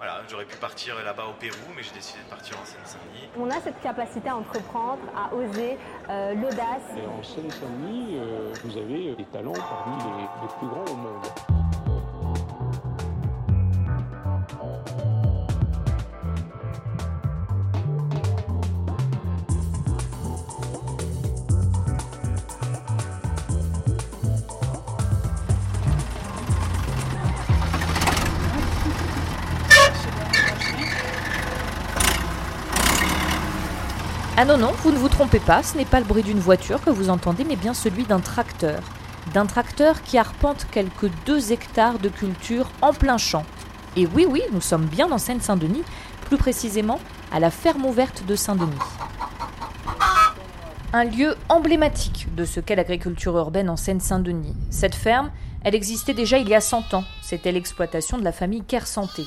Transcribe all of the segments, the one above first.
voilà, j'aurais pu partir là-bas au Pérou, mais j'ai décidé de partir en Seine-Saint-Denis. On a cette capacité à entreprendre, à oser, euh, l'audace. Et en Seine-Saint-Denis, euh, vous avez des talents parmi les, les plus grands au monde. Ah non, non, vous ne vous trompez pas, ce n'est pas le bruit d'une voiture que vous entendez, mais bien celui d'un tracteur. D'un tracteur qui arpente quelques 2 hectares de culture en plein champ. Et oui, oui, nous sommes bien en Seine-Saint-Denis, plus précisément à la ferme ouverte de Saint-Denis. Un lieu emblématique de ce qu'est l'agriculture urbaine en Seine-Saint-Denis. Cette ferme, elle existait déjà il y a 100 ans. C'était l'exploitation de la famille Kersanté.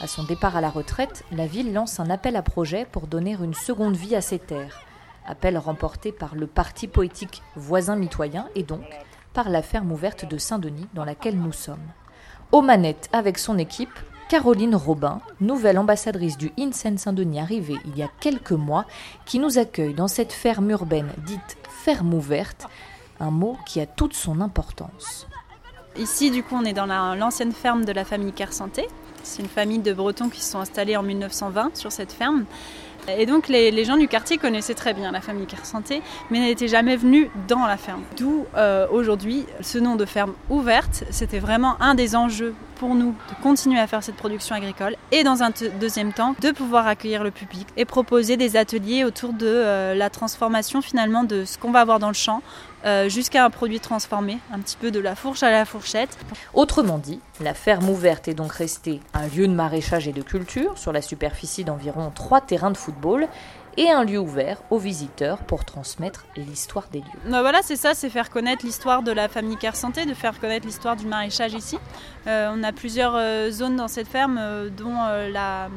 À son départ à la retraite, la ville lance un appel à projet pour donner une seconde vie à ses terres. Appel remporté par le parti poétique voisin mitoyen et donc par la ferme ouverte de Saint-Denis dans laquelle nous sommes. Aux manettes avec son équipe, Caroline Robin, nouvelle ambassadrice du INSEN Saint-Denis arrivée il y a quelques mois, qui nous accueille dans cette ferme urbaine dite ferme ouverte, un mot qui a toute son importance. Ici, du coup, on est dans la- l'ancienne ferme de la famille Kersanté. C'est une famille de Bretons qui se sont installés en 1920 sur cette ferme. Et donc les, gens du quartier connaissaient très bien la famille Kersanté, mais n'étaient jamais venus dans la ferme. D'où euh, aujourd'hui ce nom de ferme ouverte. C'était vraiment un des enjeux pour nous de continuer à faire cette production agricole et dans un deuxième temps de pouvoir accueillir le public et proposer des ateliers autour de euh, la transformation finalement de ce qu'on va avoir dans le champ euh, jusqu'à un produit transformé, un petit peu de la fourche à la fourchette. Autrement dit, la ferme ouverte est donc restée un lieu de maraîchage et de culture sur la superficie d'environ trois terrains de football et un lieu ouvert aux visiteurs pour transmettre l'histoire des lieux. Ben voilà, c'est ça, c'est faire connaître l'histoire de la famille Kersanté, de faire connaître l'histoire du maraîchage ici. Euh, on a plusieurs euh, zones dans cette ferme, euh, dont euh, la,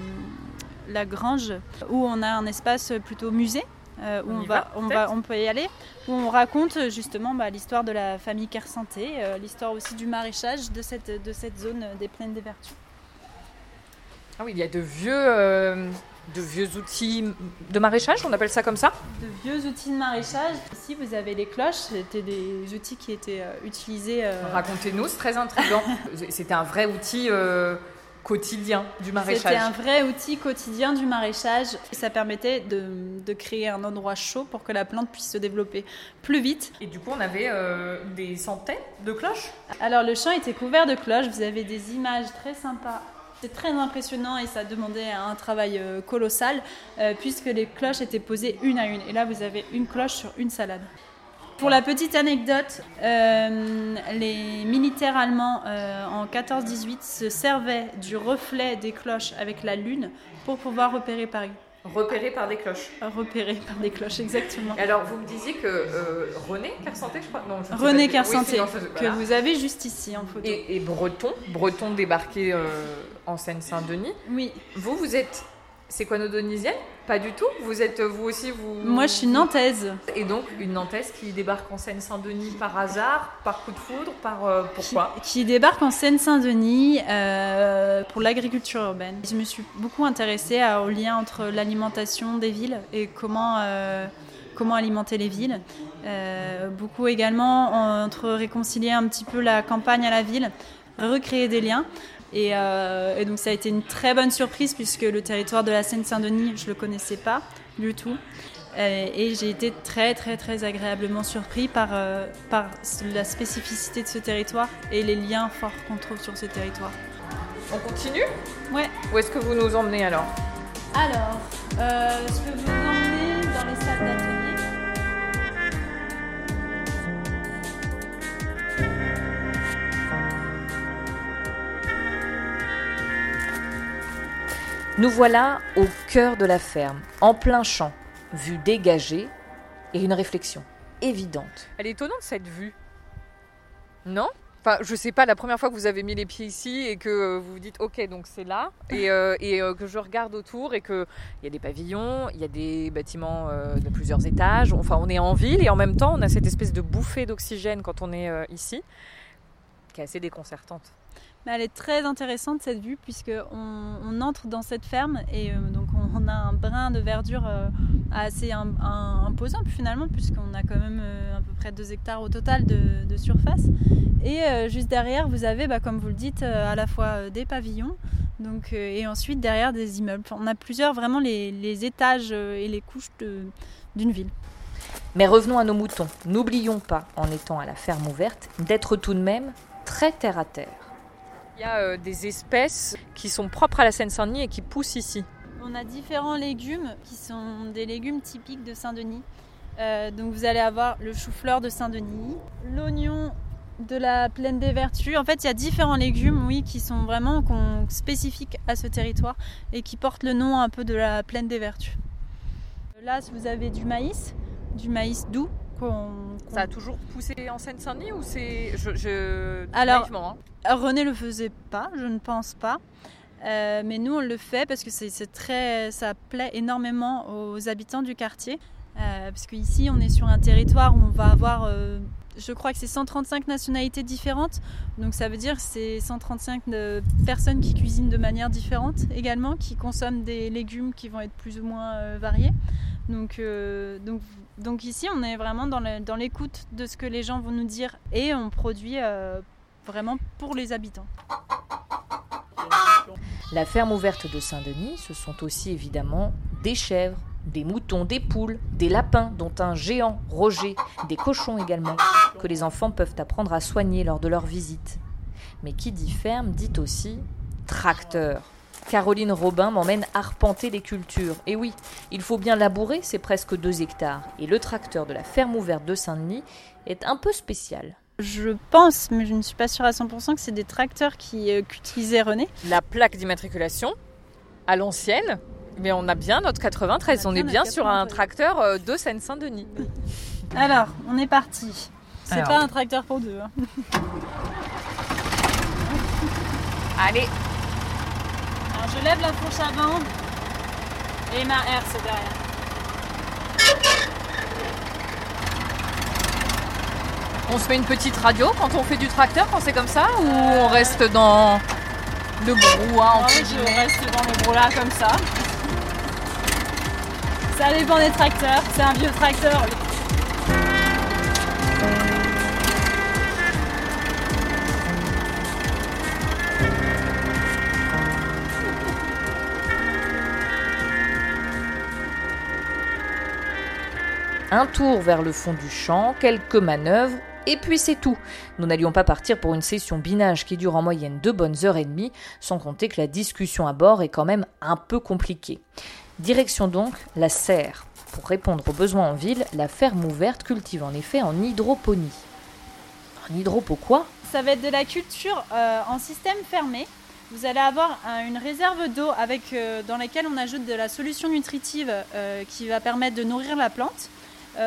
la grange, où on a un espace plutôt musée. euh, où On va, va, on, peut-être va, on peut y aller, où on raconte justement bah, l'histoire de la famille Kersanté, euh, l'histoire aussi du maraîchage de cette, de cette zone des plaines des Vertus. Ah oui, il y a de vieux, euh, de vieux outils de maraîchage, on appelle ça comme ça de vieux outils de maraîchage. Ici, vous avez les cloches. C'était des outils qui étaient euh, utilisés. euh, Racontez-nous, c'est très intriguant. C'était un vrai outil euh, quotidien du C'était maraîchage. un vrai outil quotidien du maraîchage. Ça permettait de, de créer un endroit chaud pour que la plante puisse se développer plus vite. Et du coup, on avait des centaines de cloches? Alors le champ était couvert de cloches. Vous avez des images très sympas. C'est très impressionnant et ça demandait un travail euh, colossal euh, puisque les cloches étaient posées une à une. Et là, vous avez une cloche sur une salade. Pour la petite anecdote, euh, les militaires allemands en 14-18 se servaient du reflet des cloches avec la lune pour pouvoir repérer Paris. Repérées par des cloches. Repéré par des cloches, exactement. Alors, vous me disiez que euh, René Kersanté, je crois non, je René Kersanté, oui, que voilà. vous avez juste ici en photo. Et, et Breton, Breton débarqué euh, en Seine-Saint-Denis. Oui, Vous, vous êtes séquano-donisienne Pas du tout. Vous êtes vous aussi vous. moi je suis nantaise. Et donc une Nantaise qui débarque en Seine-Saint-Denis par hasard, par coup de foudre, par euh, pourquoi? Qui, qui débarque en Seine-Saint-Denis euh, pour l'agriculture urbaine. Je me suis beaucoup intéressée à- au lien entre l'alimentation des villes et comment, euh, comment alimenter les villes. Beaucoup également entre réconcilier un petit peu la campagne à la ville, recréer des liens. Et, euh, et donc ça a été une très bonne surprise puisque le territoire de la Seine-Saint-Denis, je ne le connaissais pas du tout. Euh, Et j'ai été très très très agréablement surpris par, euh, par la spécificité de ce territoire et les liens forts qu'on trouve sur ce territoire. On continue? Ouais. Où est-ce que vous nous emmenez alors? Alors, euh, je peux vous Nous voilà au cœur de la ferme, en plein champ, vue dégagée et une réflexion évidente. Elle est étonnante cette vue. Non? Enfin, je sais pas, la première fois que vous avez mis les pieds ici et que vous vous dites, ok, donc c'est là, et, euh, euh, que je regarde autour et qu'il y a des pavillons, il y a des bâtiments euh, de plusieurs étages, enfin on est en ville et en même temps on a cette espèce de bouffée d'oxygène quand on est ici. Qui est assez déconcertante. Mais elle est très intéressante cette vue puisque on, entre dans cette ferme et euh, donc on, a un brin de verdure euh, assez imposant finalement puisqu'on a quand même euh, à peu près 2 hectares au total de, surface. Et juste derrière vous avez, bah, comme vous le dites, à la fois des pavillons donc, et ensuite derrière des immeubles. On a plusieurs vraiment les, les étages et les couches d'une ville. Mais revenons à nos moutons. N'oublions pas, en étant à la ferme ouverte, d'être tout de même très terre à terre. Il y a euh, des espèces qui sont propres à la Seine-Saint-Denis et qui poussent ici. On a différents légumes qui sont des légumes typiques de Saint-Denis. Euh, donc vous allez avoir le chou-fleur de Saint-Denis, l'oignon de la plaine des Vertus. En fait, il y a différents légumes, oui, qui sont vraiment spécifiques à ce territoire et qui portent le nom un peu de la plaine des Vertus. Là, vous avez du maïs, du maïs doux. Ça a toujours poussé en Seine-Saint-Denis ou c'est. Je, Alors, hein. René le faisait pas, je ne pense pas. Euh, mais nous, on le fait parce que c'est très, ça plaît énormément aux habitants du quartier. Euh, parce qu'ici, on est sur un territoire où on va avoir, euh, je crois que c'est 135 nationalités différentes. Donc ça veut dire que c'est 135 personnes qui cuisinent de manière différente également, qui consomment des légumes qui vont être plus ou moins variés. Donc, euh, donc, ici, on est vraiment dans l'écoute de ce que les gens vont nous dire et on produit euh, vraiment pour les habitants. La ferme ouverte de Saint-Denis, ce sont aussi évidemment des chèvres, des moutons, des poules, des lapins, dont un géant, Roger, des cochons également, que les enfants peuvent apprendre à soigner lors de leur visite. Mais qui dit ferme dit aussi tracteur. Caroline Robin m'emmène arpenter les cultures. Et oui, il faut bien labourer ces presque deux hectares. Et le tracteur de la ferme ouverte de Saint-Denis est un peu spécial. Je pense, mais je ne suis pas sûre à 100% que c'est des tracteurs qui euh, qu'utilisait René. La plaque d'immatriculation, à l'ancienne, mais on a bien notre 93. On, est bien sur un tracteur euh, de Seine-Saint-Denis. Alors, on est parti. C'est pas un tracteur pour deux. Hein. Allez, je lève la fourche avant et ma herse derrière. On se fait une petite radio quand on fait du tracteur, quand c'est comme ça Ou on reste dans le brouhaha en Je reste dans le brouhaha comme ça. Ça dépend des tracteurs. C'est un vieux tracteur. Un tour vers le fond du champ, quelques manœuvres, et puis c'est tout. Nous n'allions pas partir pour une session binage qui dure en moyenne deux bonnes heures et demie, sans compter que la discussion à bord est quand même un peu compliquée. Direction donc la serre. Pour répondre aux besoins en ville, la ferme ouverte cultive en effet en hydroponie. En hydropo quoi? Ça va être de la culture euh, en système fermé. Vous allez avoir une réserve d'eau avec euh, dans laquelle on ajoute de la solution nutritive euh, qui va permettre de nourrir la plante.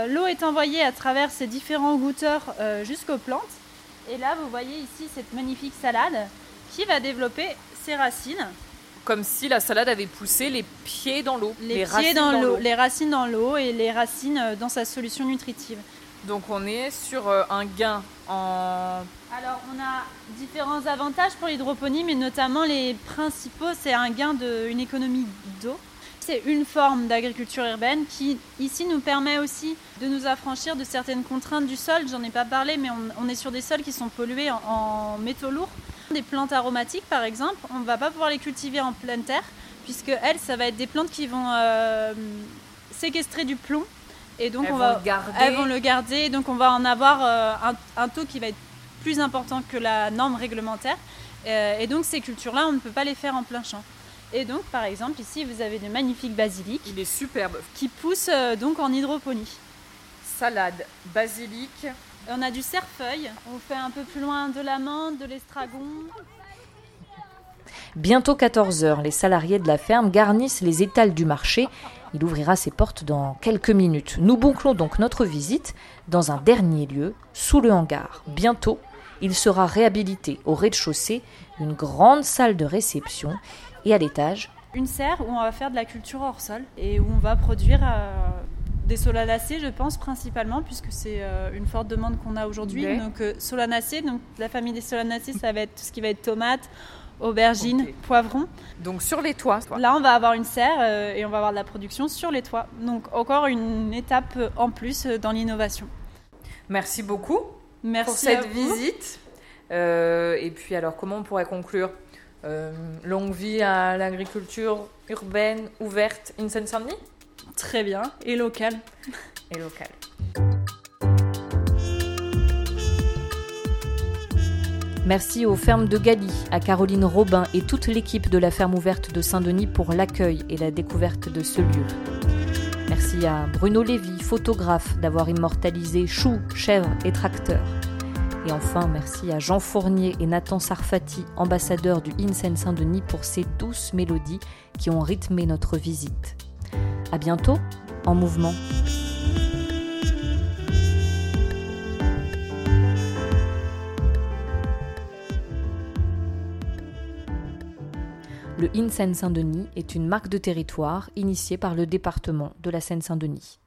L'eau est envoyée à travers ces différents goûteurs euh, jusqu'aux plantes. Et là, vous voyez ici cette magnifique salade qui va développer ses racines. Comme si la salade avait poussé les pieds dans l'eau. Les, pieds dans, l'eau, les racines dans l'eau et les racines euh, dans sa solution nutritive. Donc on est sur un gain en... Alors on a différents avantages pour l'hydroponie, mais notamment les principaux, c'est un gain d'une économie d'eau c'est une forme d'agriculture urbaine qui ici nous permet aussi de nous affranchir de certaines contraintes du sol. J'en ai pas parlé, mais on, est sur des sols qui sont pollués en, métaux lourds. Des plantes aromatiques, par exemple, on ne va pas pouvoir les cultiver en pleine terre, puisque elles, ça va être des plantes qui vont euh, séquestrer du plomb. Et donc elles on va, garder. elles vont le garder. Donc on va en avoir euh, un, taux qui va être plus important que la norme réglementaire. Euh, et donc ces cultures-là, on ne peut pas les faire en plein champ. Et donc, par exemple, ici, vous avez de magnifiques basilic. Il est superbe. Qui pousse euh, donc en hydroponie. Salade, basilic. On a du cerfeuil. On fait un peu plus loin de l'amande, de l'estragon. Bientôt 14h, les salariés de la ferme garnissent les étals du marché. Il ouvrira ses portes dans quelques minutes. Nous bouclons donc notre visite dans un dernier lieu, sous le hangar. Bientôt, il sera réhabilité au rez-de-chaussée, une grande salle de réception et à l'étage une serre où on va faire de la culture hors sol et où on va produire euh, des solanacées, je pense principalement, puisque c'est euh, une forte demande qu'on a aujourd'hui. Donc euh, solanacées, donc la famille des solanacées, ça va être tout ce qui va être tomates, aubergines, poivrons. Donc sur les toits. Là, on va avoir une serre euh, et on va avoir de la production sur les toits. Donc encore une étape euh, en plus dans l'innovation. Merci beaucoup Merci pour cette visite. Et puis alors, comment on pourrait conclure? Longue vie à l'agriculture urbaine ouverte in Seine-Saint-Denis? Très bien et local. et locale. Merci aux fermes de Galie, à Caroline Robin et toute l'équipe de la ferme ouverte de Saint-Denis pour l'accueil et la découverte de ce lieu. Merci à Bruno Lévy, photographe, d'avoir immortalisé choux, chèvres et tracteurs. Et enfin, merci à Jean Fournier et Nathan Sarfati, ambassadeurs du INSEN Saint-Denis, pour ces douces mélodies qui ont rythmé notre visite. À bientôt, en mouvement. Le INSEN Saint-Denis est une marque de territoire initiée par le département de la Seine-Saint-Denis.